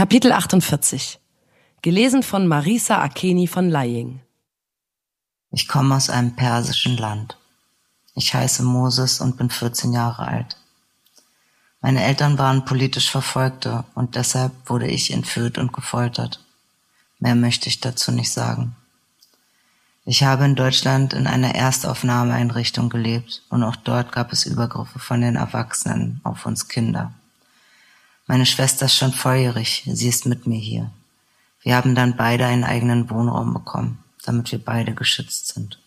Kapitel 48 Gelesen von Marisa Akeni von Leying Ich komme aus einem persischen Land. Ich heiße Moses und bin 14 Jahre alt. Meine Eltern waren politisch Verfolgte und deshalb wurde ich entführt und gefoltert. Mehr möchte ich dazu nicht sagen. Ich habe in Deutschland in einer Erstaufnahmeeinrichtung gelebt und auch dort gab es Übergriffe von den Erwachsenen auf uns Kinder. Meine Schwester ist schon volljährig, sie ist mit mir hier. Wir haben dann beide einen eigenen Wohnraum bekommen, damit wir beide geschützt sind.